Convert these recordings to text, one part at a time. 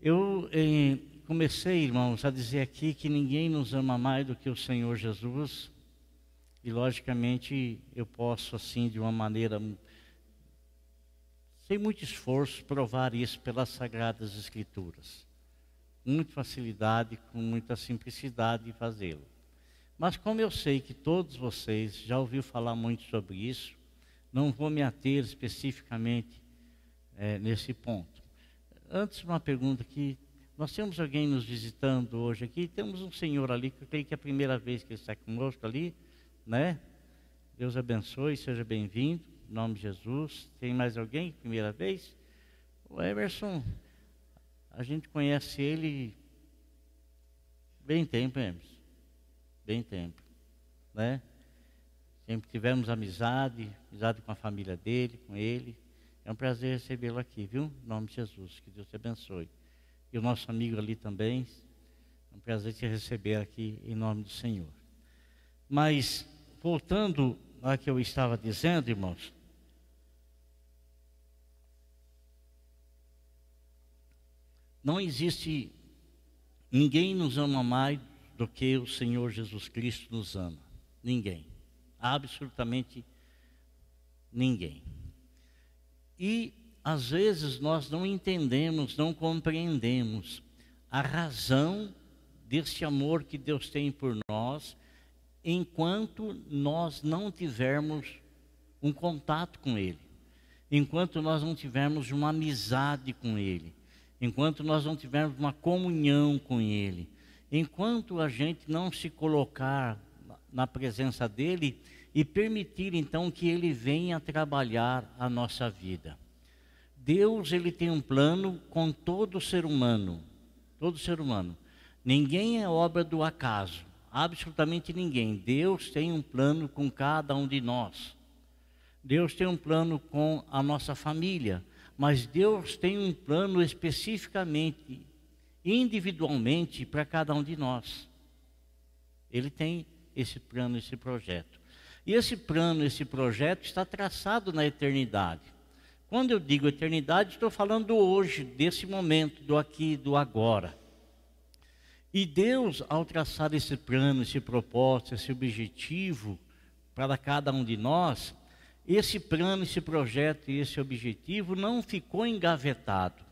Eu eh, comecei, irmãos, a dizer aqui que ninguém nos ama mais do que o Senhor Jesus. E logicamente eu posso assim de uma maneira sem muito esforço provar isso pelas sagradas escrituras. Com muita facilidade, com muita simplicidade de fazê-lo. Mas como eu sei que todos vocês já ouviram falar muito sobre isso, não vou me ater especificamente é, nesse ponto. Antes, uma pergunta aqui. Nós temos alguém nos visitando hoje aqui. Temos um senhor ali, que eu creio que é a primeira vez que ele está conosco ali, né? Deus abençoe, seja bem-vindo, em nome de Jesus. Tem mais alguém, primeira vez? O Emerson, a gente conhece ele bem tempo, Emerson. Bem tempo, né? Sempre tivemos amizade, amizade com a família dele, com ele. É um prazer recebê-lo aqui, viu? Em nome de Jesus. Que Deus te abençoe. E o nosso amigo ali também. É um prazer te receber aqui em nome do Senhor. Mas, voltando ao que eu estava dizendo, irmãos. Não existe ninguém nos ama mais do que o Senhor Jesus Cristo nos ama. Ninguém. Absolutamente ninguém. E às vezes nós não entendemos, não compreendemos a razão desse amor que Deus tem por nós, enquanto nós não tivermos um contato com Ele, enquanto nós não tivermos uma amizade com Ele, enquanto nós não tivermos uma comunhão com Ele, enquanto a gente não se colocar na presença dEle e permitir então que ele venha trabalhar a nossa vida. Deus ele tem um plano com todo ser humano, todo ser humano. Ninguém é obra do acaso, absolutamente ninguém. Deus tem um plano com cada um de nós. Deus tem um plano com a nossa família, mas Deus tem um plano especificamente, individualmente para cada um de nós. Ele tem esse plano, esse projeto. E esse plano, esse projeto está traçado na eternidade. Quando eu digo eternidade, estou falando hoje, desse momento, do aqui, do agora. E Deus, ao traçar esse plano, esse propósito, esse objetivo para cada um de nós, esse plano, esse projeto e esse objetivo não ficou engavetado.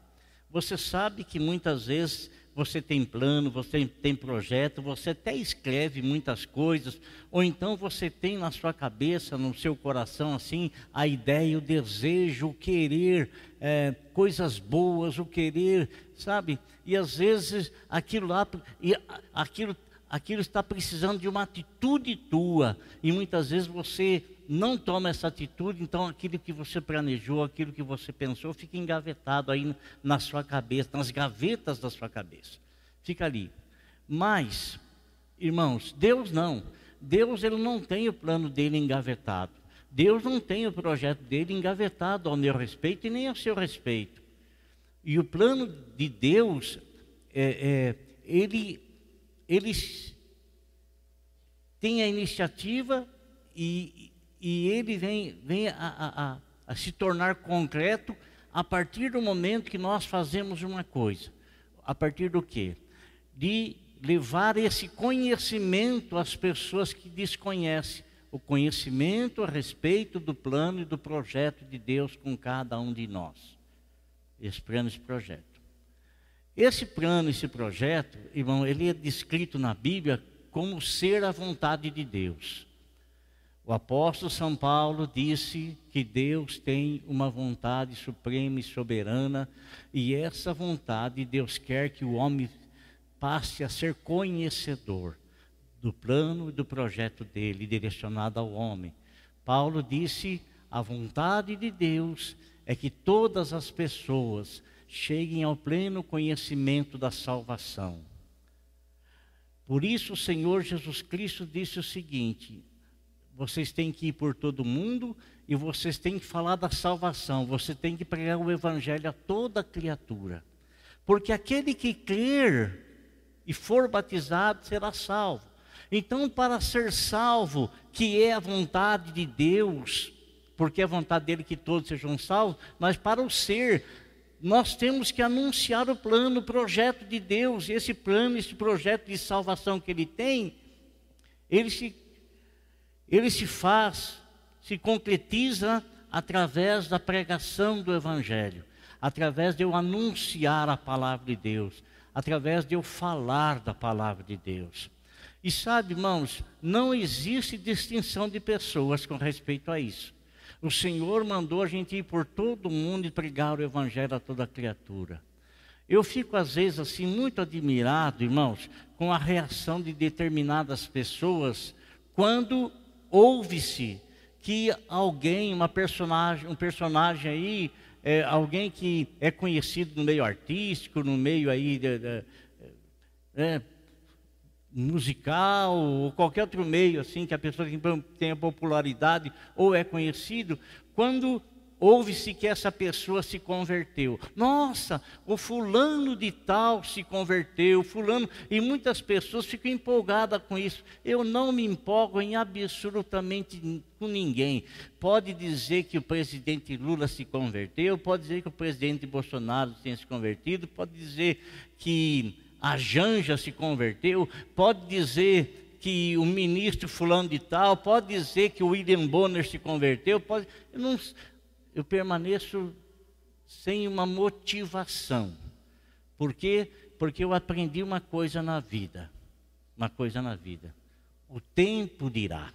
Você sabe que muitas vezes você tem plano, você tem projeto, você até escreve muitas coisas, ou então você tem na sua cabeça, no seu coração, assim, a ideia, o desejo, o querer é, coisas boas, o querer, sabe? E às vezes aquilo lá, aquilo, aquilo está precisando de uma atitude tua, e muitas vezes você não toma essa atitude, então aquilo que você planejou, aquilo que você pensou, fica engavetado aí na sua cabeça, nas gavetas da sua cabeça. Fica ali. Mas, irmãos, Deus não. Deus ele não tem o plano dele engavetado. Deus não tem o projeto dele engavetado ao meu respeito e nem ao seu respeito. E o plano de Deus, é, é, ele, ele tem a iniciativa e, e ele vem, vem a, a, a, se tornar concreto a partir do momento que nós fazemos uma coisa. A partir do quê? De levar esse conhecimento às pessoas que desconhecem o conhecimento a respeito do plano e do projeto de Deus com cada um de nós. Esse plano, esse projeto. Esse plano, esse projeto, irmão, ele é descrito na Bíblia como ser a vontade de Deus. O apóstolo São Paulo disse que Deus tem uma vontade suprema e soberana, e essa vontade Deus quer que o homem passe a ser conhecedor do plano e do projeto dele direcionado ao homem. Paulo disse: a vontade de Deus é que todas as pessoas cheguem ao pleno conhecimento da salvação. Por isso o Senhor Jesus Cristo disse o seguinte: vocês têm que ir por todo mundo e vocês têm que falar da salvação. Você tem que pregar o evangelho a toda criatura. Porque aquele que crer e for batizado será salvo. Então, para ser salvo, que é a vontade de Deus, porque é a vontade dele que todos sejam salvos, mas para o ser nós temos que anunciar o plano, o projeto de Deus, esse plano, esse projeto de salvação que Ele tem, ele se, ele se faz, se concretiza através da pregação do Evangelho, através de eu anunciar a palavra de Deus, através de eu falar da palavra de Deus. E sabe, irmãos, não existe distinção de pessoas com respeito a isso. O Senhor mandou a gente ir por todo o mundo e pregar o Evangelho a toda criatura. Eu fico, às vezes, assim, muito admirado, irmãos, com a reação de determinadas pessoas quando ouve-se que alguém, uma personagem, um personagem aí, é, alguém que é conhecido no meio artístico, no meio aí de, de, é, musical ou qualquer outro meio assim que a pessoa tenha popularidade ou é conhecido, quando ouve-se que essa pessoa se converteu. Nossa, o fulano de tal se converteu, fulano, e muitas pessoas ficam empolgadas com isso. Eu não me empolgo em absolutamente com ninguém. Pode dizer que o presidente Lula se converteu, pode dizer que o presidente Bolsonaro tenha se convertido, pode dizer que a Janja se converteu, pode dizer que o ministro fulano de tal, pode dizer que o William Bonner se converteu, pode, eu, não, eu permaneço sem uma motivação. Por quê? Porque eu aprendi uma coisa na vida, uma coisa na vida. O tempo dirá.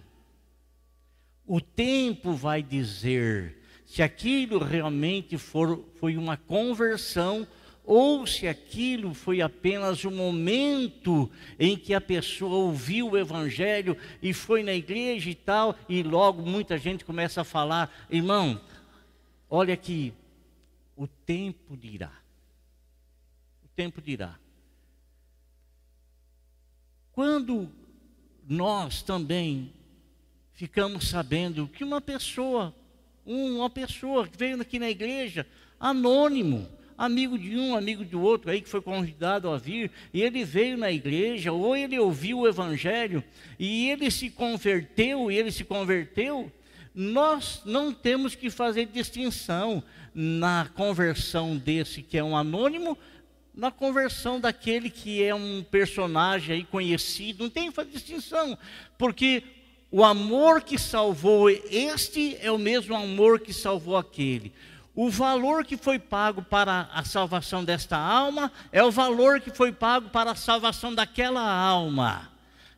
O tempo vai dizer se aquilo realmente for, foi uma conversão ou se aquilo foi apenas o momento em que a pessoa ouviu o Evangelho e foi na igreja e tal, e logo muita gente começa a falar: irmão, olha aqui, o tempo dirá. O tempo dirá. Quando nós também ficamos sabendo que uma pessoa, uma pessoa que veio aqui na igreja, anônimo, amigo de um, amigo do outro aí que foi convidado a vir, e ele veio na igreja, ou ele ouviu o evangelho, e ele se converteu, e ele se converteu, nós não temos que fazer distinção na conversão desse que é um anônimo, na conversão daquele que é um personagem aí conhecido, não tem que fazer distinção, porque o amor que salvou este é o mesmo amor que salvou aquele. O valor que foi pago para a salvação desta alma é o valor que foi pago para a salvação daquela alma.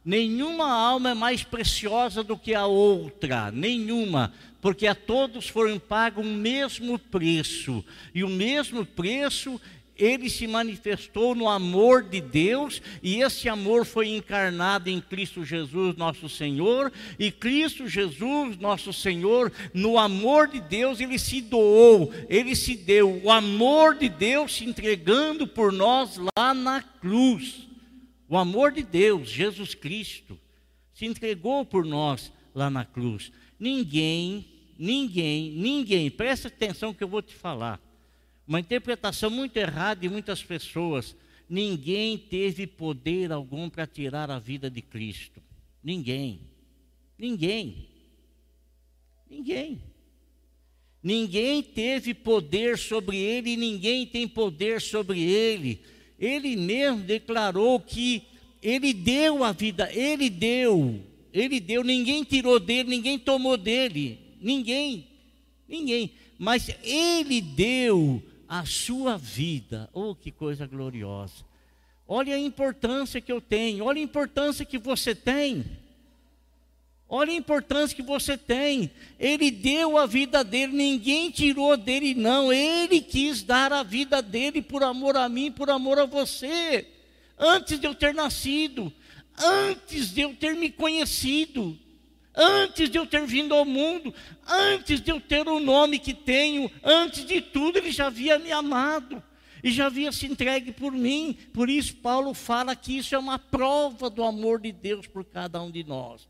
Nenhuma alma é mais preciosa do que a outra, nenhuma, porque a todos foram pago o mesmo preço, e o mesmo preço ele se manifestou no amor de Deus, e esse amor foi encarnado em Cristo Jesus, nosso Senhor, e Cristo Jesus, nosso Senhor, no amor de Deus, ele se doou, ele se deu, o amor de Deus se entregando por nós lá na cruz. O amor de Deus, Jesus Cristo, se entregou por nós lá na cruz. Ninguém, ninguém, ninguém, presta atenção que eu vou te falar uma interpretação muito errada de muitas pessoas. Ninguém teve poder algum para tirar a vida de Cristo. Ninguém. Ninguém. Ninguém. Ninguém teve poder sobre ele e ninguém tem poder sobre ele. Ele mesmo declarou que ele deu a vida, ele deu, ele deu, ninguém tirou dele, ninguém tomou dele, ninguém, ninguém, mas ele deu a sua vida. Oh, que coisa gloriosa. Olha a importância que eu tenho, olha a importância que você tem. Olha a importância que você tem. Ele deu a vida dele, ninguém tirou dele, não. Ele quis dar a vida dele por amor a mim, por amor a você. Antes de eu ter nascido, antes de eu ter me conhecido, Antes de eu ter vindo ao mundo, antes de eu ter o nome que tenho, antes de tudo, ele já havia me amado e já havia se entregue por mim. Por isso, Paulo fala que isso é uma prova do amor de Deus por cada um de nós.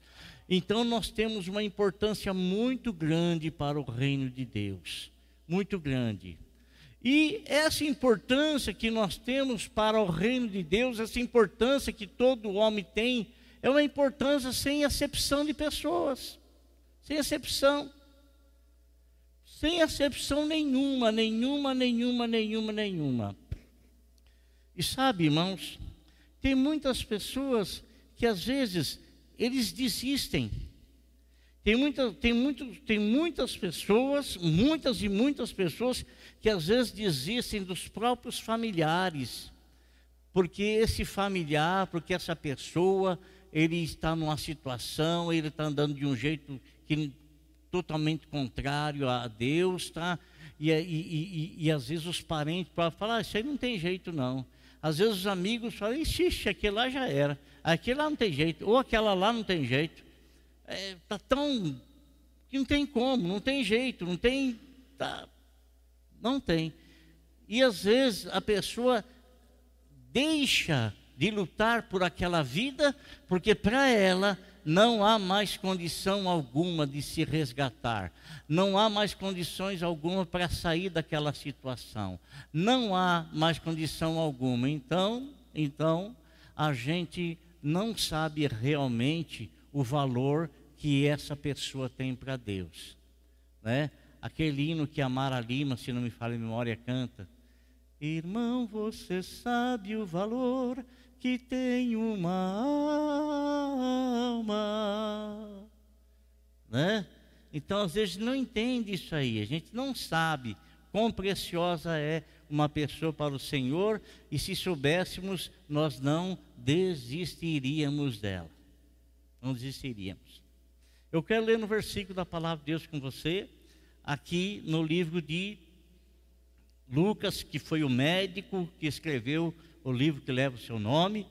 Então, nós temos uma importância muito grande para o reino de Deus muito grande. E essa importância que nós temos para o reino de Deus, essa importância que todo homem tem, é uma importância sem acepção de pessoas. Sem acepção. Sem acepção nenhuma, nenhuma, nenhuma, nenhuma, nenhuma. E sabe, irmãos, tem muitas pessoas que às vezes eles desistem. Tem, muita, tem, muito, tem muitas pessoas, muitas e muitas pessoas que às vezes desistem dos próprios familiares, porque esse familiar, porque essa pessoa, ele está numa situação, ele está andando de um jeito que totalmente contrário a Deus, tá? E, e, e, e às vezes os parentes falam, ah, isso aí não tem jeito não. Às vezes os amigos falam, ixi, aquele lá já era, aquele lá não tem jeito, ou aquela lá não tem jeito. É, tá tão. que não tem como, não tem jeito, não tem. Tá, não tem. E às vezes a pessoa deixa de lutar por aquela vida, porque para ela não há mais condição alguma de se resgatar, não há mais condições alguma para sair daquela situação, não há mais condição alguma. Então, então a gente não sabe realmente o valor que essa pessoa tem para Deus, né? Aquele hino que a Mara Lima, se não me falha a memória, canta. Irmão, você sabe o valor que tem uma alma, né? Então, às vezes, não entende isso aí, a gente não sabe quão preciosa é uma pessoa para o Senhor, e se soubéssemos, nós não desistiríamos dela. Não desistiríamos. Eu quero ler no versículo da palavra de Deus com você, aqui no livro de Lucas, que foi o médico que escreveu o livro que leva o seu nome.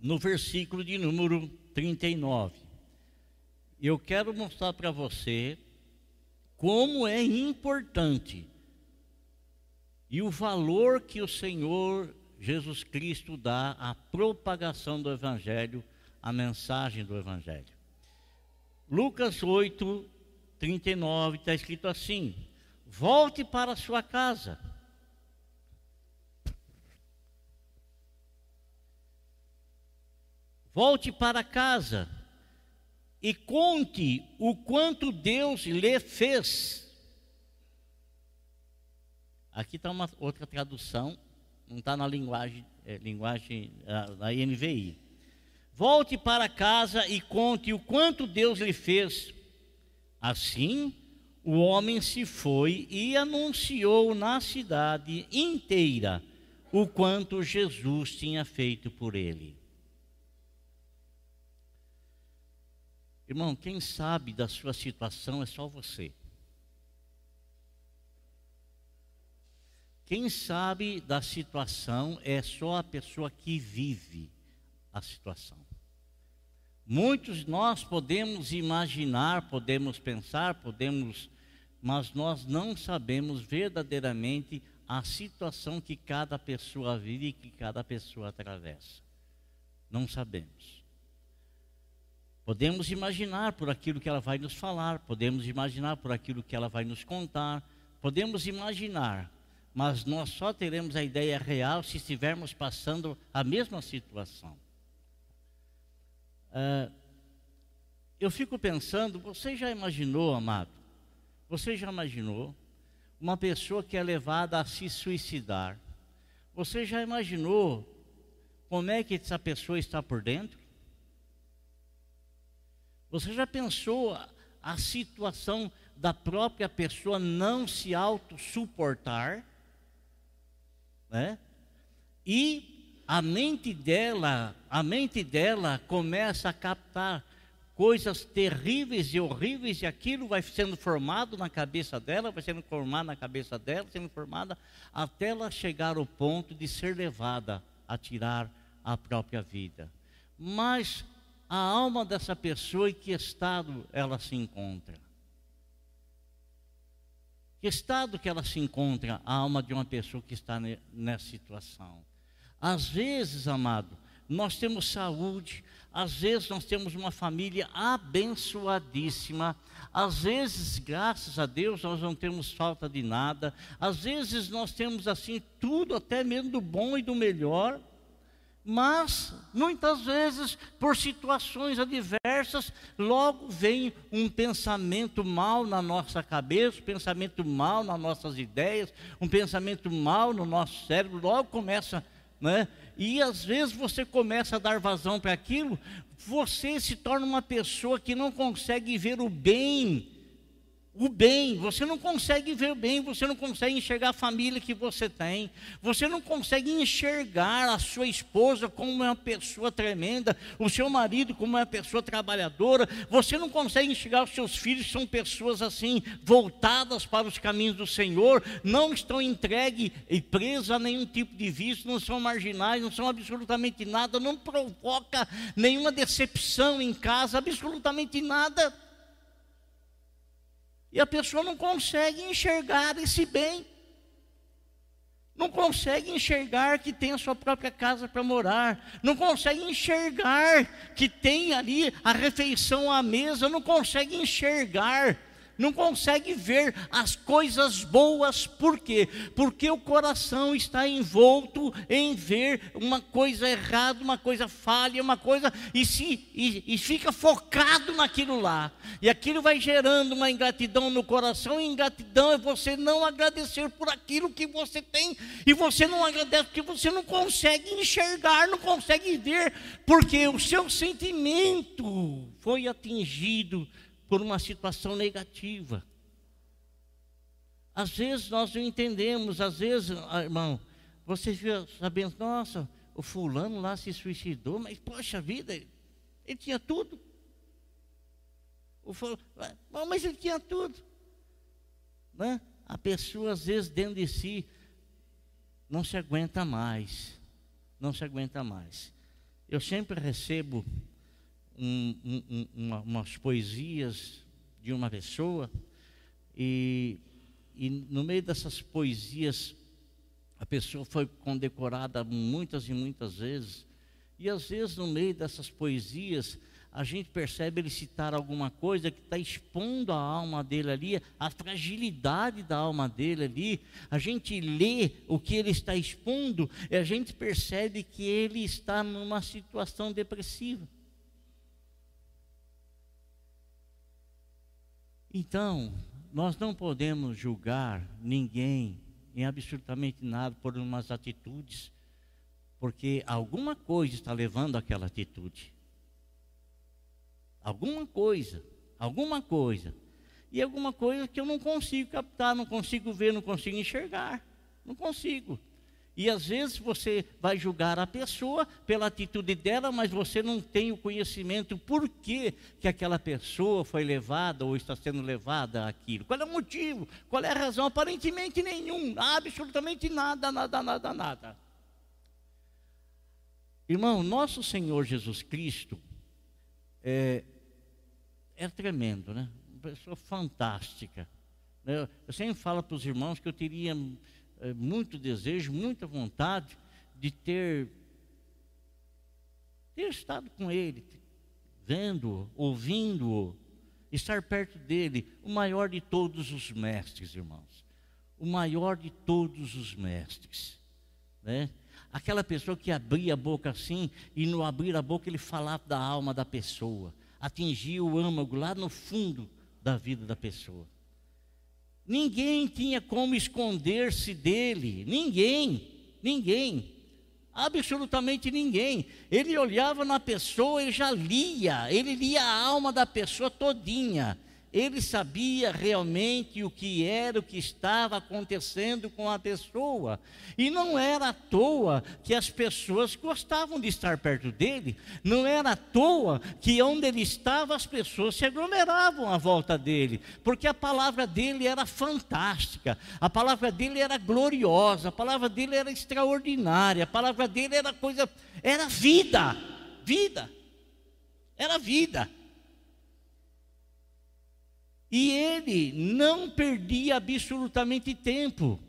No versículo de número 39. Eu quero mostrar para você como é importante e o valor que o Senhor Jesus Cristo dá à propagação do Evangelho, à mensagem do Evangelho. Lucas 8, 39 está escrito assim: Volte para sua casa. Volte para casa e conte o quanto Deus lhe fez. Aqui está uma outra tradução, não está na linguagem, é, linguagem da NVI. Volte para casa e conte o quanto Deus lhe fez Assim, o homem se foi e anunciou na cidade inteira o quanto Jesus tinha feito por ele. Irmão, quem sabe da sua situação é só você. Quem sabe da situação é só a pessoa que vive a situação. Muitos nós podemos imaginar, podemos pensar, podemos, mas nós não sabemos verdadeiramente a situação que cada pessoa vive e que cada pessoa atravessa. Não sabemos. Podemos imaginar por aquilo que ela vai nos falar, podemos imaginar por aquilo que ela vai nos contar, podemos imaginar, mas nós só teremos a ideia real se estivermos passando a mesma situação. Uh, eu fico pensando, você já imaginou, amado? Você já imaginou uma pessoa que é levada a se suicidar? Você já imaginou como é que essa pessoa está por dentro? Você já pensou a, situação da própria pessoa não se auto-suportar? Né? E a mente dela, a mente dela começa a captar coisas terríveis e horríveis e aquilo vai sendo formado na cabeça dela, vai sendo formado na cabeça dela, sendo formada até ela chegar ao ponto de ser levada a tirar a própria vida. Mas a alma dessa pessoa em que estado ela se encontra? Que estado que ela se encontra a alma de uma pessoa que está nessa situação? Às vezes, amado, nós temos saúde, às vezes nós temos uma família abençoadíssima, às vezes, graças a Deus, nós não temos falta de nada, às vezes nós temos assim tudo, até mesmo do bom e do melhor, Mas, muitas vezes, por situações adversas, logo vem um pensamento mal na nossa cabeça, um pensamento mal nas nossas ideias, um pensamento mal no nosso cérebro, logo começa, né? E às vezes você começa a dar vazão para aquilo, você se torna uma pessoa que não consegue ver o bem o bem, você não consegue ver o bem, você não consegue enxergar a família que você tem, você não consegue enxergar a sua esposa como uma pessoa tremenda, o seu marido como uma pessoa trabalhadora, você não consegue enxergar os seus filhos, são pessoas assim, voltadas para os caminhos do Senhor, não estão entregues e presas a nenhum tipo de vício, não são marginais, não são absolutamente nada, não provoca nenhuma decepção em casa, absolutamente nada e a pessoa não consegue enxergar esse bem. Não consegue enxergar que tem a sua própria casa para morar. Não consegue enxergar que tem ali a refeição à mesa. Não consegue enxergar não consegue ver as coisas boas, por quê? Porque o coração está envolto em ver uma coisa errada, uma coisa falha, uma coisa, e, se, e, e fica focado naquilo lá, e aquilo vai gerando uma ingratidão no coração, e ingratidão é você não agradecer por aquilo que você tem, e você não agradece porque você não consegue enxergar, não consegue ver, porque o seu sentimento foi atingido por uma situação negativa. Às vezes nós não entendemos, às vezes, ah, irmão, você fica sabendo, nossa, o fulano lá se suicidou, mas poxa vida, ele tinha tudo. O fulano, ah, mas ele tinha tudo. Né? A pessoa, às vezes, dentro de si, não se aguenta mais. Não se aguenta mais. Eu sempre recebo um, um, uma, umas poesias de uma pessoa, e, e no meio dessas poesias, a pessoa foi condecorada muitas e muitas vezes, e às vezes no meio dessas poesias, a gente percebe ele citar alguma coisa que está expondo a alma dele ali, a fragilidade da alma dele ali. A gente lê o que ele está expondo e a gente percebe que ele está numa situação depressiva. Então, nós não podemos julgar ninguém em absolutamente nada por umas atitudes, porque alguma coisa está levando àquela atitude. Alguma coisa, alguma coisa. E alguma coisa que eu não consigo captar, não consigo ver, não consigo enxergar. Não consigo. E às vezes você vai julgar a pessoa pela atitude dela, mas você não tem o conhecimento por que, que aquela pessoa foi levada ou está sendo levada àquilo. Qual é o motivo? Qual é a razão? Aparentemente nenhum, absolutamente nada, nada, nada, nada. Irmão, nosso Senhor Jesus Cristo é, é tremendo, né? Uma pessoa fantástica. Eu sempre falo para os irmãos que eu teria muito desejo, muita vontade de ter, ter estado com Ele, vendo, ouvindo-o, estar perto dele, o maior de todos os mestres, irmãos. O maior de todos os mestres. Né? Aquela pessoa que abria a boca assim, e no abrir a boca ele falava da alma da pessoa, atingia o âmago lá no fundo da vida da pessoa. Ninguém tinha como esconder-se dele, ninguém, ninguém, absolutamente ninguém. Ele olhava na pessoa, ele já lia, ele lia a alma da pessoa todinha ele sabia realmente o que era, o que estava acontecendo com a pessoa. E não era à toa que as pessoas gostavam de estar perto dele, não era à toa que onde ele estava as pessoas se aglomeravam à volta dele, porque a palavra dele era fantástica, a palavra dele era gloriosa, a palavra dele era extraordinária, a palavra dele era coisa, era vida, vida, era vida. E ele não perdia absolutamente tempo.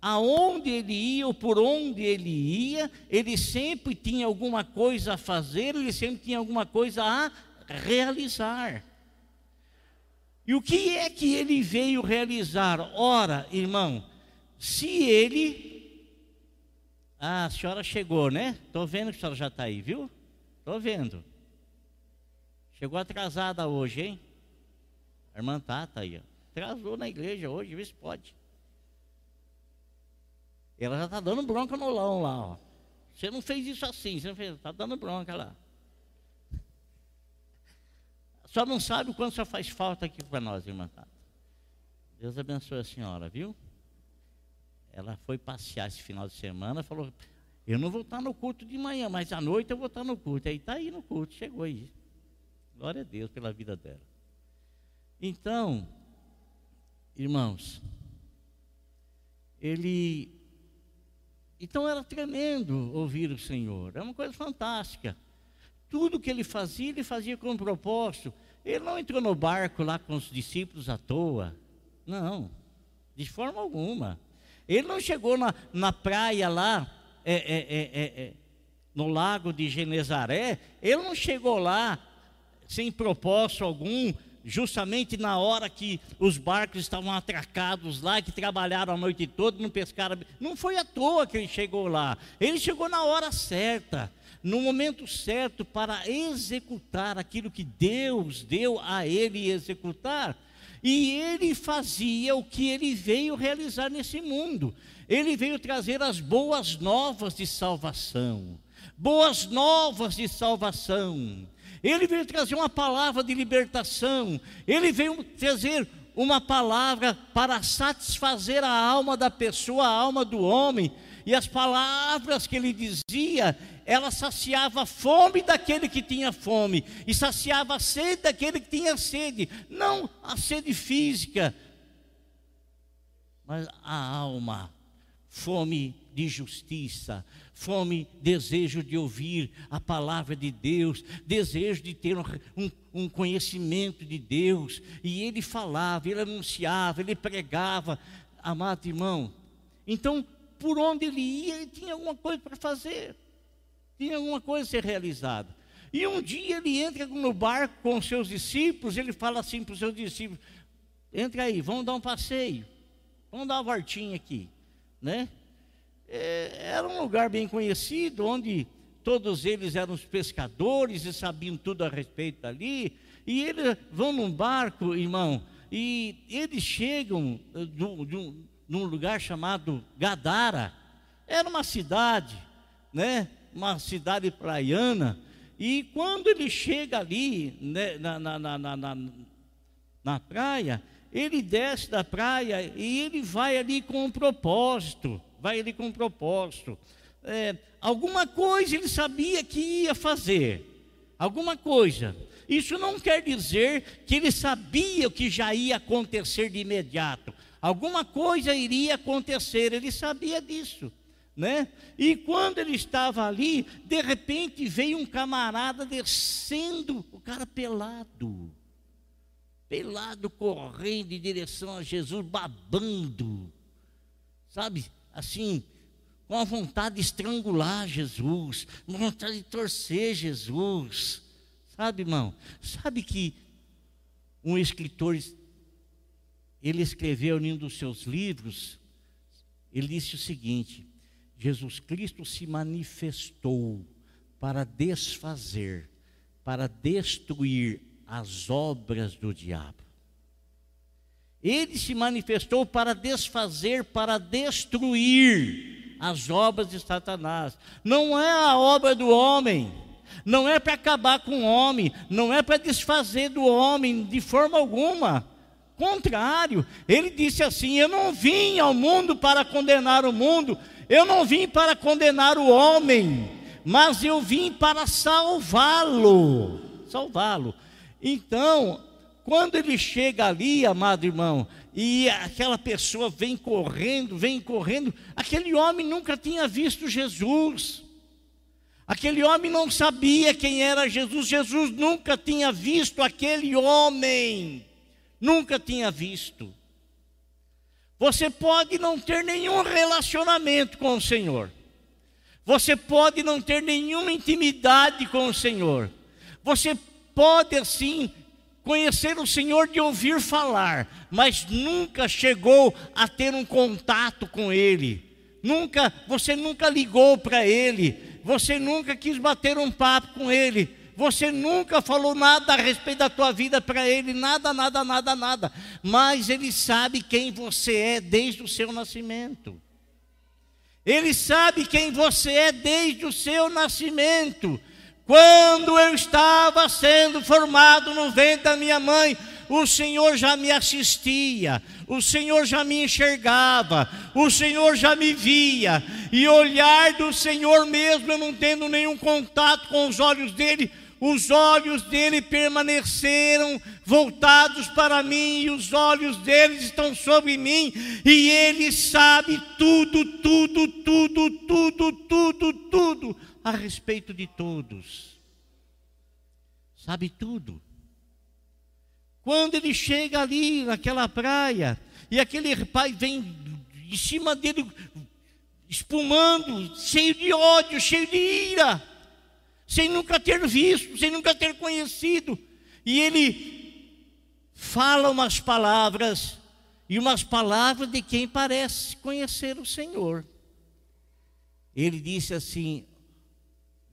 Aonde ele ia ou por onde ele ia, ele sempre tinha alguma coisa a fazer, ele sempre tinha alguma coisa a realizar. E o que é que ele veio realizar? Ora, irmão, se ele Ah, a senhora chegou, né? Estou vendo que a senhora já está aí, viu? Estou vendo. Chegou atrasada hoje, hein? A irmã tá, tá aí. Ó. Atrasou na igreja hoje, vê se pode. Ela já está dando bronca no lão lá, ó. Você não fez isso assim, você não fez, está dando bronca lá. Só não sabe o quanto só faz falta aqui para nós, irmã Tata. Deus abençoe a senhora, viu? Ela foi passear esse final de semana, falou, eu não vou estar no culto de manhã, mas à noite eu vou estar no culto. Aí está aí no culto, chegou aí. Glória a Deus pela vida dela. Então, irmãos, ele. Então era tremendo ouvir o Senhor, é uma coisa fantástica. Tudo que ele fazia, ele fazia com um propósito. Ele não entrou no barco lá com os discípulos à toa. Não, de forma alguma. Ele não chegou na, na praia lá, é, é, é, é, no lago de Genezaré, ele não chegou lá sem propósito algum, justamente na hora que os barcos estavam atracados lá, que trabalharam a noite toda, não pescaram. Não foi à toa que ele chegou lá. Ele chegou na hora certa, no momento certo, para executar aquilo que Deus deu a ele executar. E ele fazia o que ele veio realizar nesse mundo. Ele veio trazer as boas novas de salvação. Boas novas de salvação. Ele veio trazer uma palavra de libertação. Ele veio trazer uma palavra para satisfazer a alma da pessoa, a alma do homem. E as palavras que ele dizia, ela saciava a fome daquele que tinha fome, e saciava a sede daquele que tinha sede, não a sede física, mas a alma, fome de justiça, fome, desejo de ouvir a palavra de Deus, desejo de ter um, um, conhecimento de Deus. E ele falava, ele anunciava, ele pregava, amado irmão. Então, por onde ele ia, ele tinha alguma coisa para fazer tinha alguma coisa a ser realizada. E um dia ele entra no barco com os seus discípulos, ele fala assim para os seus discípulos: entra aí, vamos dar um passeio, vamos dar uma voltinha aqui, né? É, era um lugar bem conhecido, onde todos eles eram os pescadores e sabiam tudo a respeito dali. E eles vão num barco, irmão, e eles chegam eh, um, num lugar chamado Gadara. Era uma cidade, né? uma cidade praiana, e quando ele chega ali né, na, na, na, na, na praia, ele desce da praia e ele vai ali com um propósito, vai ali com um propósito. É, alguma coisa ele sabia que ia fazer, alguma coisa. Isso não quer dizer que ele sabia o que já ia acontecer de imediato. Alguma coisa iria acontecer, ele sabia disso né? E quando ele estava ali, de repente veio um camarada descendo, o cara pelado, pelado, correndo em direção a Jesus, babando, sabe? Assim, com a vontade de estrangular Jesus, com vontade de torcer Jesus, sabe, irmão? Sabe que um escritor, ele escreveu em um dos seus livros, ele disse o seguinte: Jesus Cristo se manifestou para desfazer, para destruir as obras do diabo. Ele se manifestou para desfazer, para destruir as obras de Satanás. Não é a obra do homem, não é para acabar com o homem, não é para desfazer do homem de forma alguma. Contrário, ele disse assim: Eu não vim ao mundo para condenar o mundo, eu não vim para condenar o homem, mas eu vim para salvá-lo. Salvá-lo. Então, quando ele chega ali, amado irmão, e aquela pessoa vem correndo, vem correndo, aquele homem nunca tinha visto Jesus. Aquele homem não sabia quem era Jesus, Jesus nunca tinha visto aquele homem, nunca tinha visto. Você pode não ter nenhum relacionamento com o Senhor. Você pode não ter nenhuma intimidade com o Senhor. Você pode assim conhecer o Senhor de ouvir falar, mas nunca chegou a ter um contato com Ele. nunca, você nunca ligou para ele, você nunca quis bater um papo com ele, você nunca falou nada a respeito da tua vida para ele, nada, nada, nada, nada. Mas ele sabe quem você é desde o seu nascimento. Ele sabe quem você é desde o seu nascimento. Quando eu estava sendo formado no ventre da minha mãe, o Senhor já me assistia, o Senhor já me enxergava, o Senhor já me via, e olhar do Senhor mesmo, eu não tendo nenhum contato com os olhos dele, os olhos dele permaneceram voltados para mim, e os olhos deles estão sobre mim, e ele sabe tudo, tudo, tudo, tudo, tudo, tudo a respeito de todos. Sabe tudo. Quando ele chega ali naquela praia, e aquele pai vem em cima dele, espumando, cheio de ódio, cheio de ira sem nunca ter visto, sem nunca ter conhecido. E ele fala umas palavras, e umas palavras de quem parece conhecer o Senhor. Ele disse assim: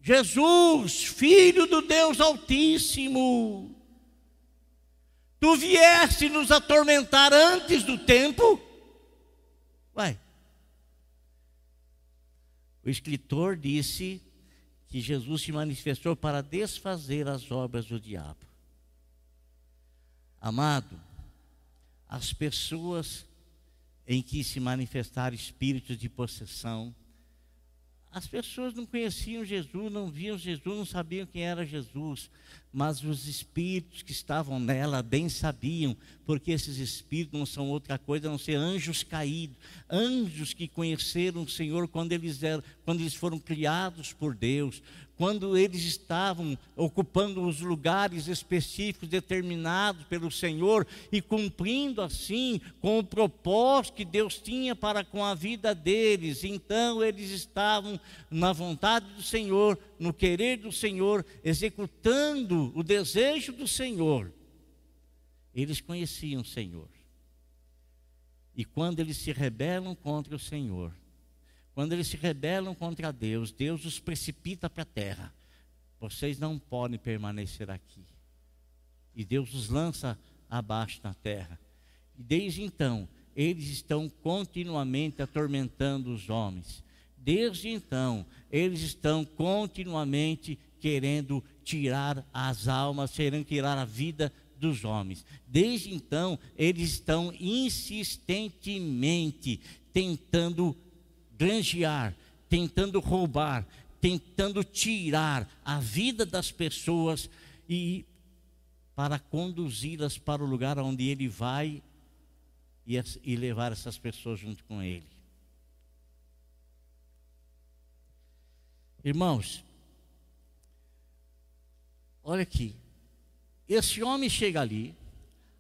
Jesus, filho do Deus Altíssimo, tu vieste nos atormentar antes do tempo? Vai. O escritor disse que Jesus se manifestou para desfazer as obras do diabo. Amado, as pessoas em que se manifestaram espíritos de possessão, as pessoas não conheciam Jesus, não viam Jesus, não sabiam quem era Jesus, mas os espíritos que estavam nela bem sabiam, porque esses espíritos não são outra coisa a não ser anjos caídos, anjos que conheceram o Senhor quando eles, eram, quando eles foram criados por Deus, quando eles estavam ocupando os lugares específicos determinados pelo Senhor e cumprindo assim com o propósito que Deus tinha para com a vida deles. Então eles estavam na vontade do Senhor, no querer do Senhor, executando o desejo do Senhor. Eles conheciam o Senhor. E quando eles se rebelam contra o Senhor, quando eles se rebelam contra Deus, Deus os precipita para a terra. Vocês não podem permanecer aqui. E Deus os lança abaixo na terra. E desde então, eles estão continuamente atormentando os homens. Desde então, eles estão continuamente querendo tirar as almas, querendo tirar a vida dos homens. Desde então, eles estão insistentemente tentando granjear, tentando roubar, tentando tirar a vida das pessoas e para conduzi-las para o lugar onde ele vai e, e levar essas pessoas junto com ele. Irmãos, olha aqui, esse homem chega ali,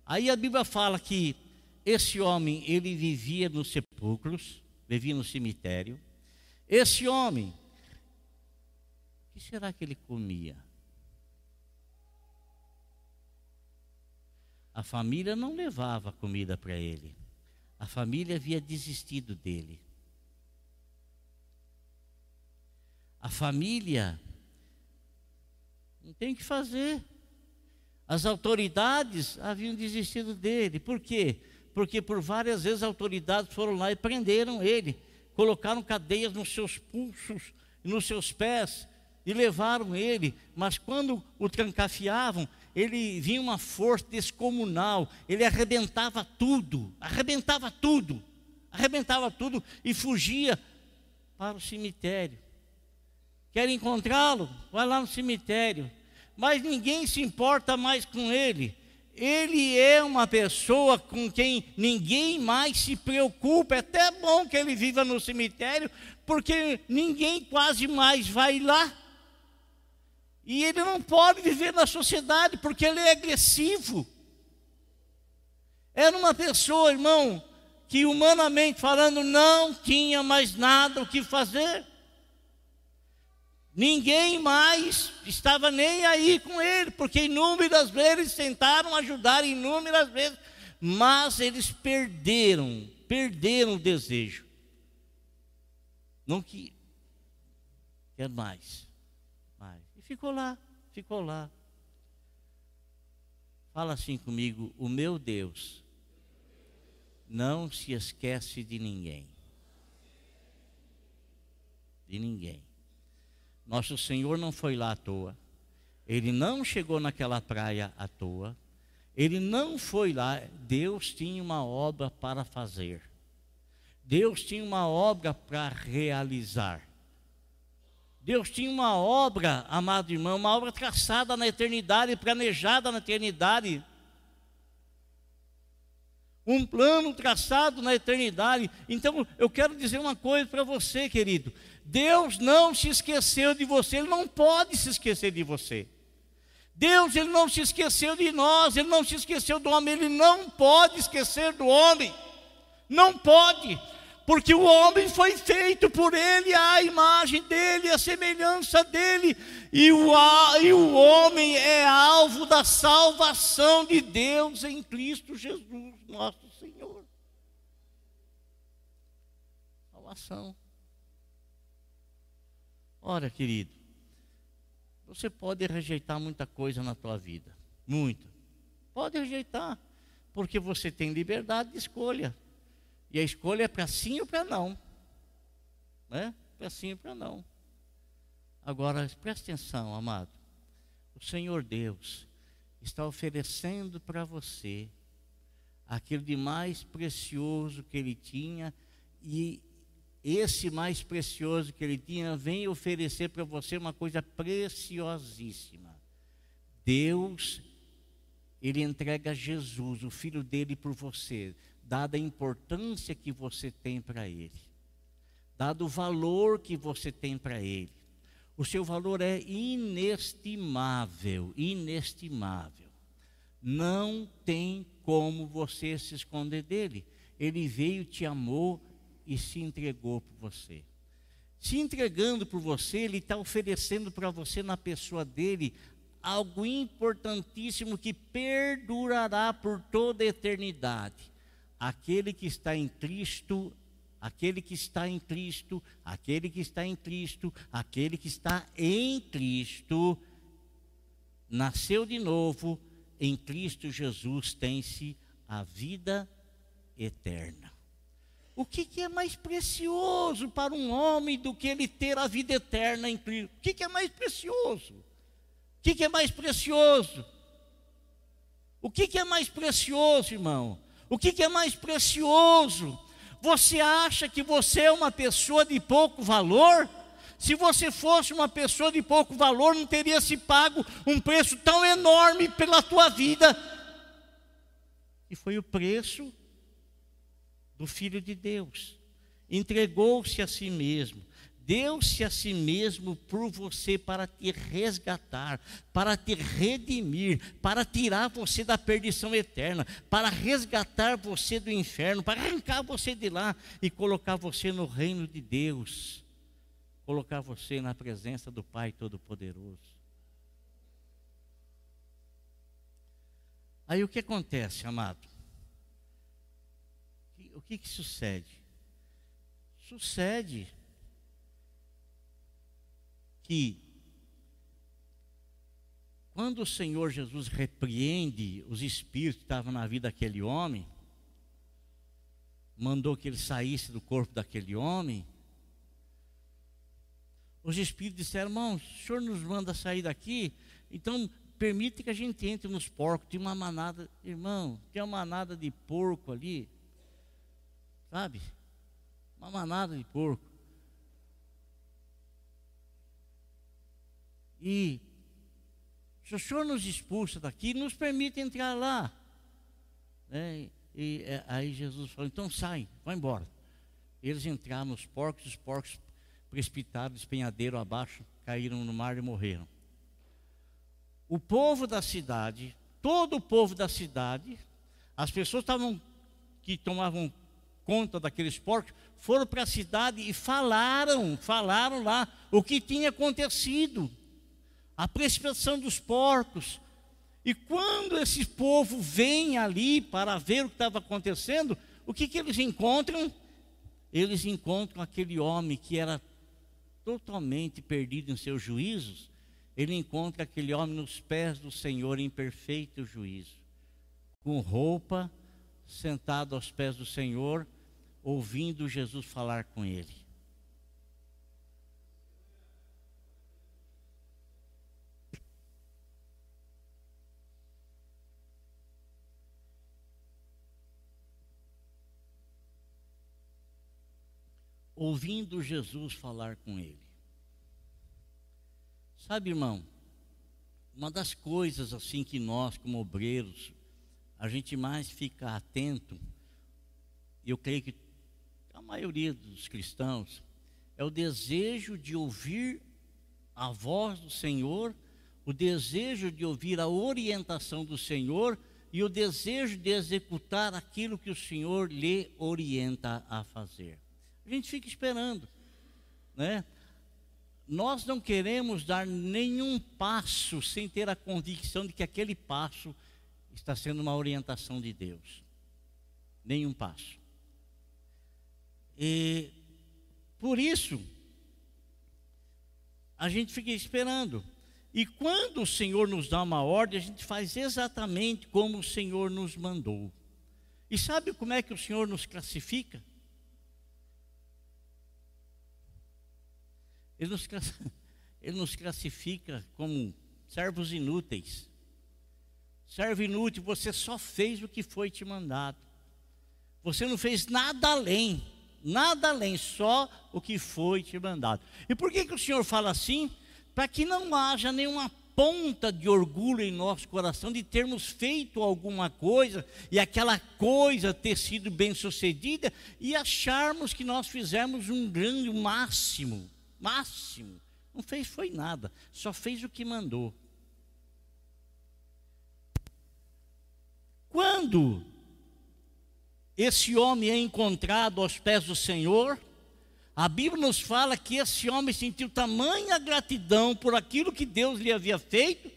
aí a Bíblia fala que esse homem ele vivia nos sepulcros, vivia no cemitério. Esse homem, o que será que ele comia? A família não levava comida para ele. A família havia desistido dele. A família não tem o que fazer. As autoridades haviam desistido dele. Por quê? porque por várias vezes autoridades foram lá e prenderam ele, colocaram cadeias nos seus pulsos nos seus pés e levaram ele, mas quando o trancafiavam, ele vinha uma força descomunal, ele arrebentava tudo, arrebentava tudo, arrebentava tudo e fugia para o cemitério. Quer encontrá-lo? Vai lá no cemitério. Mas ninguém se importa mais com ele ele é uma pessoa com quem ninguém mais se preocupa. É até bom que ele viva no cemitério, porque ninguém quase mais vai lá. E ele não pode viver na sociedade, porque ele é agressivo. Era uma pessoa, irmão, que humanamente falando não tinha mais nada o que fazer. Ninguém mais estava nem aí com ele, porque inúmeras vezes tentaram ajudar, inúmeras vezes, mas eles perderam, perderam o desejo. Não que quer mais. mais. E ficou lá, ficou lá. Fala assim comigo, o meu Deus não se esquece de ninguém. De ninguém. Nosso Senhor não foi lá à toa. Ele não chegou naquela praia à toa. Ele não foi lá. Deus tinha uma obra para fazer. Deus tinha uma obra para realizar. Deus tinha uma obra, amado irmão, uma obra traçada na eternidade, planejada na eternidade. Um plano traçado na eternidade. Então, eu quero dizer uma coisa para você, querido. Deus não se esqueceu de você, Ele não pode se esquecer de você. Deus, Ele não se esqueceu de nós, Ele não se esqueceu do homem, Ele não pode esquecer do homem. Não pode, porque o homem foi feito por Ele, a imagem dEle, a semelhança dEle, e o, e o homem é alvo da salvação de Deus em Cristo Jesus, nosso Senhor. Salvação. Ora, querido, você pode rejeitar muita coisa na tua vida, muita. Pode rejeitar, porque você tem liberdade de escolha. E a escolha é para sim ou para não. Né? Para sim ou para não. Agora, preste atenção, amado. O Senhor Deus está oferecendo para você aquilo de mais precioso que Ele tinha e esse mais precioso que ele tinha, vem oferecer para você uma coisa preciosíssima. Deus, ele entrega Jesus, o filho dele, por você, dada a importância que você tem para ele, dado o valor que você tem para ele. O seu valor é inestimável, inestimável. Não tem como você se esconder dele. Ele veio, te amou e se entregou por você. Se entregando por você, Ele está oferecendo para você, na pessoa dele, algo importantíssimo que perdurará por toda a eternidade. Aquele que está em Cristo, aquele que está em Cristo, aquele que está em Cristo, aquele que está em Cristo, nasceu de novo, em Cristo Jesus tem-se a vida eterna. O que, que, é mais precioso para um homem do que ele ter a vida eterna em Cristo? O que, que é mais precioso? O que, que é mais precioso? O que, é mais precioso, irmão? O que é mais precioso? Você acha que você é uma pessoa de pouco valor? Se você fosse uma pessoa de pouco valor, não teria se pago um preço tão enorme pela tua vida. E foi o preço do Filho de Deus. Entregou-se a si mesmo, deu-se a si mesmo por você para te resgatar, para te redimir, para tirar você da perdição eterna, para resgatar você do inferno, para arrancar você de lá e colocar você no reino de Deus, colocar você na presença do Pai Todo-Poderoso. Aí o que acontece, amado? O que, que sucede? Sucede que quando o Senhor Jesus repreende os espíritos que estavam na vida daquele homem, mandou que ele saísse do corpo daquele homem, os espíritos disseram, irmão, o senhor nos manda sair daqui, então permite que a gente entre nos porcos. Tem uma manada, irmão, tem uma manada de porco ali sabe? Uma manada de porco. E se o Senhor nos expulsa daqui, nos permite entrar lá. É, e é, aí Jesus falou, então sai, vai embora. Eles entraram os porcos, os porcos precipitaram, despenhadeiro abaixo, caíram no mar e morreram. O povo da cidade, todo o povo da cidade, as pessoas estavam que tomavam conta daqueles porcos, foram para a cidade e falaram, falaram lá o que tinha acontecido, a precipitação dos porcos. E quando esse povo vem ali para ver o que estava acontecendo, o que, que eles encontram? eles encontram aquele homem que era totalmente perdido em seus juízos, ele encontra aquele homem nos pés do Senhor em perfeito juízo, com roupa, sentado aos pés do Senhor, ouvindo Jesus falar com ele. ouvindo Jesus falar com ele. Sabe, irmão, uma das coisas assim que nós, como obreiros, a gente mais fica atento, e eu creio que maioria dos cristãos, é o desejo de ouvir a voz do Senhor, o desejo de ouvir a orientação do Senhor e o desejo de executar aquilo que o Senhor lhe orienta a fazer. A gente fica esperando, né? Nós não queremos dar nenhum passo sem ter a convicção de que aquele passo está sendo uma orientação de Deus. Nenhum passo. E por isso a gente fica esperando. E quando o Senhor nos dá uma ordem, a gente faz exatamente como o Senhor nos mandou. E sabe como é que o Senhor nos classifica? Ele nos, ele nos classifica como servos inúteis. Servo inútil, você só fez o que foi te mandado. Você não fez nada além, nada além, só o que foi te mandado. E por que, que o Senhor fala assim? Para que não haja nenhuma ponta de orgulho em nosso coração de termos feito alguma coisa e aquela coisa ter sido bem sucedida e acharmos que nós fizemos um grande máximo máximo. Não fez foi nada, só fez o que mandou. Quando esse homem é encontrado aos pés do Senhor, a Bíblia nos fala que esse homem sentiu tamanha gratidão por aquilo que Deus lhe havia feito,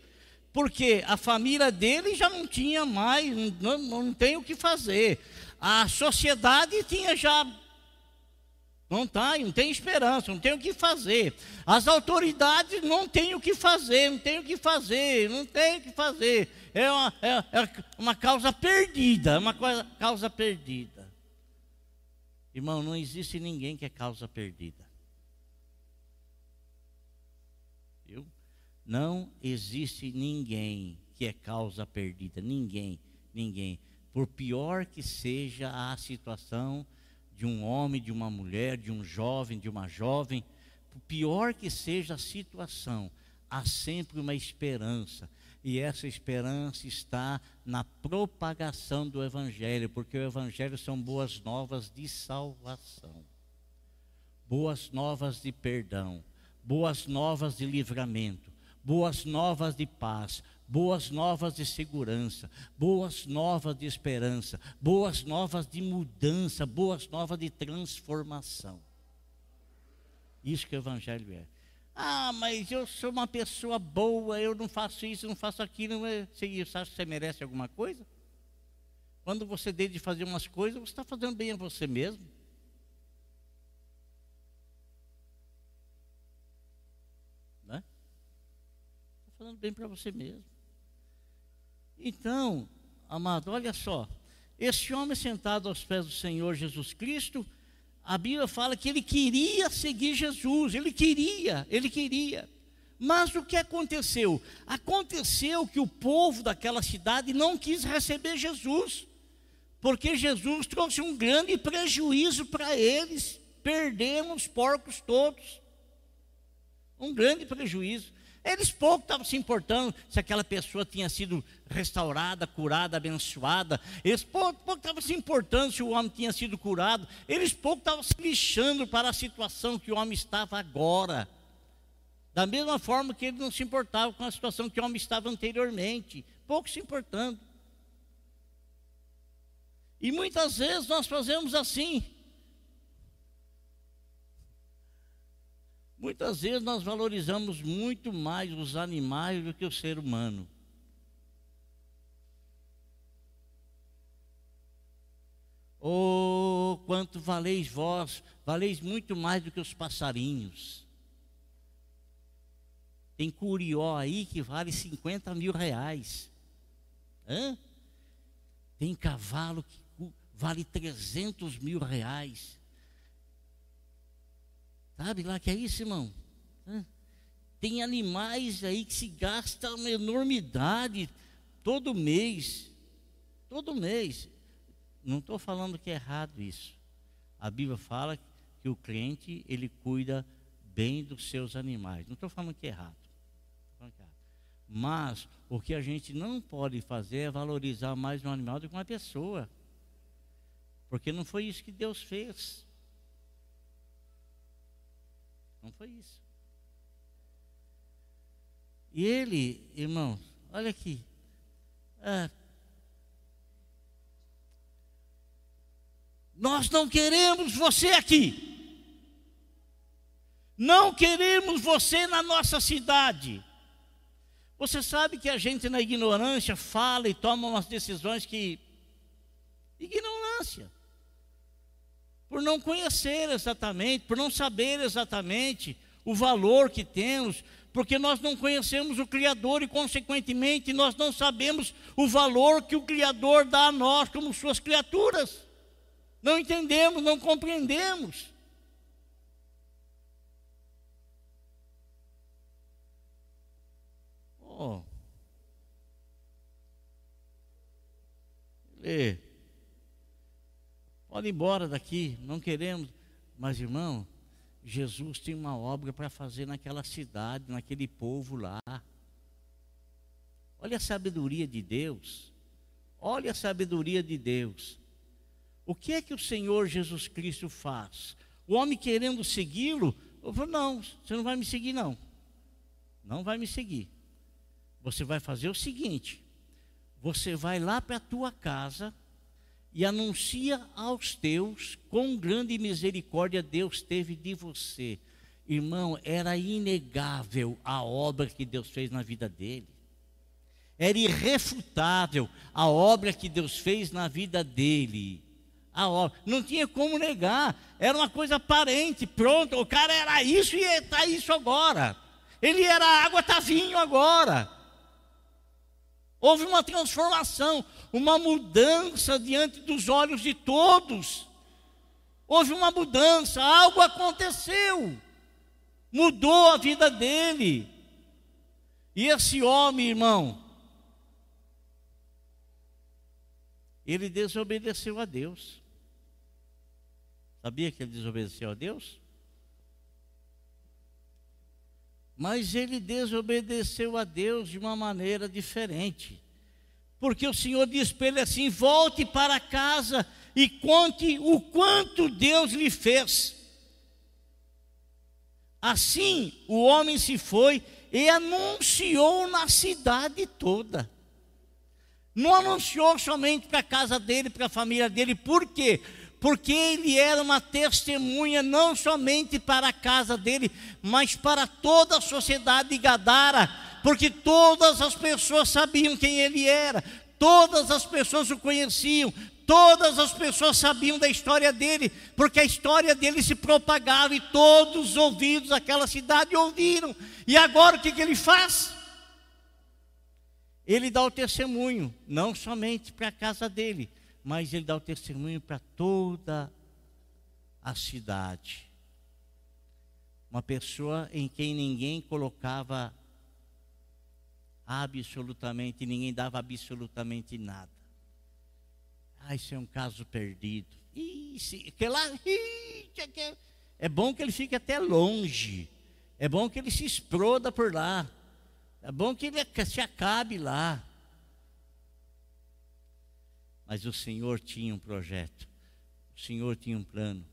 porque a família dele já não tinha mais, não, não tem o que fazer. A sociedade tinha já não tá, não tem esperança, não tem o que fazer. As autoridades não têm o que fazer, não tem o que fazer, não tem o que fazer. É uma, é, é uma causa perdida, é uma coisa, causa perdida. Irmão, não existe ninguém que é causa perdida. Viu? Não existe ninguém que é causa perdida. Ninguém, ninguém. Por pior que seja a situação de um homem, de uma mulher, de um jovem, de uma jovem, por pior que seja a situação, há sempre uma esperança. E essa esperança está na propagação do Evangelho, porque o Evangelho são boas novas de salvação, boas novas de perdão, boas novas de livramento, boas novas de paz, boas novas de segurança, boas novas de esperança, boas novas de mudança, boas novas de transformação. Isso que o Evangelho é. Ah, mas eu sou uma pessoa boa, eu não faço isso, não faço aquilo. Você acha que você merece alguma coisa? Quando você deixa de fazer umas coisas, você está fazendo bem a você mesmo. Né? Está fazendo bem para você mesmo. Então, amado, olha só. Esse homem sentado aos pés do Senhor Jesus Cristo, a Bíblia fala que ele queria seguir Jesus, ele queria, ele queria. Mas o que aconteceu? Aconteceu que o povo daquela cidade não quis receber Jesus, porque Jesus trouxe um grande prejuízo para eles. Perderam os porcos todos. Um grande prejuízo. Eles pouco estavam se importando se aquela pessoa tinha sido restaurada, curada, abençoada. Eles pouco, pouco estavam se importando se o homem tinha sido curado. Eles pouco estavam se lixando para a situação que o homem estava agora. Da mesma forma que ele não se importava com a situação que o homem estava anteriormente. Pouco se importando. E muitas vezes nós fazemos assim. Muitas vezes nós valorizamos muito mais os animais do que o ser humano. Oh, quanto valeis vós, valeis muito mais do que os passarinhos. Tem curió aí que vale 50 mil reais. Hã? Tem cavalo que vale 300 mil reais. Sabe lá que é isso, irmão? Tem animais aí que se gasta uma enormidade todo mês. Todo mês. Não estou falando que é errado isso. A Bíblia fala que o crente, ele cuida bem dos seus animais. Não estou falando que é errado. Mas o que a gente não pode fazer é valorizar mais um animal do que uma pessoa. Porque não foi isso que Deus fez. Não foi isso. E ele, irmãos, olha aqui. É, nós não queremos você aqui. Não queremos você na nossa cidade. Você sabe que a gente na ignorância fala e toma umas decisões que. Ignorância. Por não conhecer exatamente, por não saber exatamente o valor que temos, porque nós não conhecemos o Criador e, consequentemente, nós não sabemos o valor que o Criador dá a nós como suas criaturas. Não entendemos, não compreendemos. Oh. Ir embora daqui, não queremos. Mas, irmão, Jesus tem uma obra para fazer naquela cidade, naquele povo lá. Olha a sabedoria de Deus. Olha a sabedoria de Deus. O que é que o Senhor Jesus Cristo faz? O homem querendo segui-lo, eu falo, não, você não vai me seguir, não. Não vai me seguir. Você vai fazer o seguinte: você vai lá para a tua casa e anuncia aos teus quão grande misericórdia Deus teve de você. Irmão, era inegável a obra que Deus fez na vida dele. Era irrefutável a obra que Deus fez na vida dele. A obra. Não tinha como negar. Era uma coisa aparente, pronto. O cara era isso e está isso agora. Ele era água, está vinho agora. Houve uma transformação, uma mudança diante dos olhos de todos. Houve uma mudança, algo aconteceu. Mudou a vida dele. E esse homem, irmão, ele desobedeceu a Deus. Sabia que ele desobedeceu a Deus? Mas ele desobedeceu a Deus de uma maneira diferente. Porque o Senhor diz para ele assim: volte para casa e conte o quanto Deus lhe fez. Assim o homem se foi e anunciou na cidade toda. Não anunciou somente para a casa dele, para a família dele, por quê? Porque ele era uma testemunha não somente para a casa dele, mas para toda a sociedade de Gadara, porque todas as pessoas sabiam quem ele era, todas as pessoas o conheciam, todas as pessoas sabiam da história dele, porque a história dele se propagava e todos os ouvidos daquela cidade ouviram. E agora o que, que ele faz? Ele dá o testemunho, não somente para a casa dele, mas ele dá o testemunho para toda a cidade. Uma pessoa em quem ninguém colocava absolutamente, ninguém dava absolutamente nada. Ah, isso é um caso perdido. Ih, que lá, é bom que ele fique até longe. É bom que ele se exploda por lá. É bom que ele se acabe lá. Mas o Senhor tinha um projeto, o Senhor tinha um plano,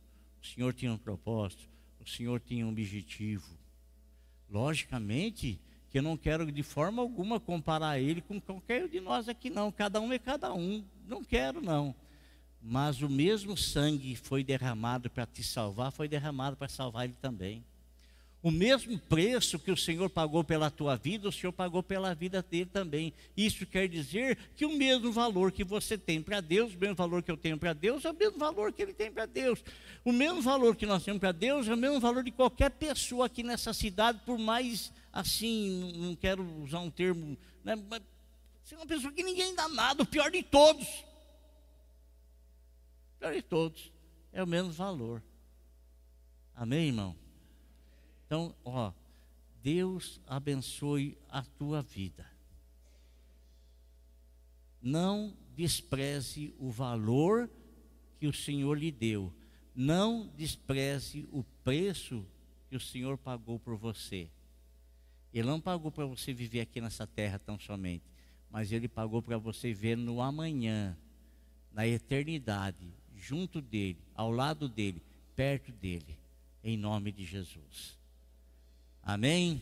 o Senhor tinha um propósito, o Senhor tinha um objetivo. Logicamente que eu não quero de forma alguma comparar ele com qualquer um de nós aqui, não. Cada um é cada um. Não quero, não. Mas o mesmo sangue foi derramado para te salvar, foi derramado para salvar ele também. O mesmo preço que o Senhor pagou pela tua vida, o Senhor pagou pela vida dele também. Isso quer dizer que o mesmo valor que você tem para Deus, o mesmo valor que eu tenho para Deus, é o mesmo valor que ele tem para Deus. O mesmo valor que nós temos para Deus é o mesmo valor de qualquer pessoa aqui nessa cidade, por mais assim, não quero usar um termo, né, mas você é uma pessoa que ninguém dá nada, o pior de todos. O pior de todos é o mesmo valor. Amém, irmão? Então, ó, Deus abençoe a tua vida. Não despreze o valor que o Senhor lhe deu. Não despreze o preço que o Senhor pagou por você. Ele não pagou para você viver aqui nessa terra tão somente, mas ele pagou para você ver no amanhã, na eternidade, junto dele, ao lado dele, perto dele, em nome de Jesus. Amém?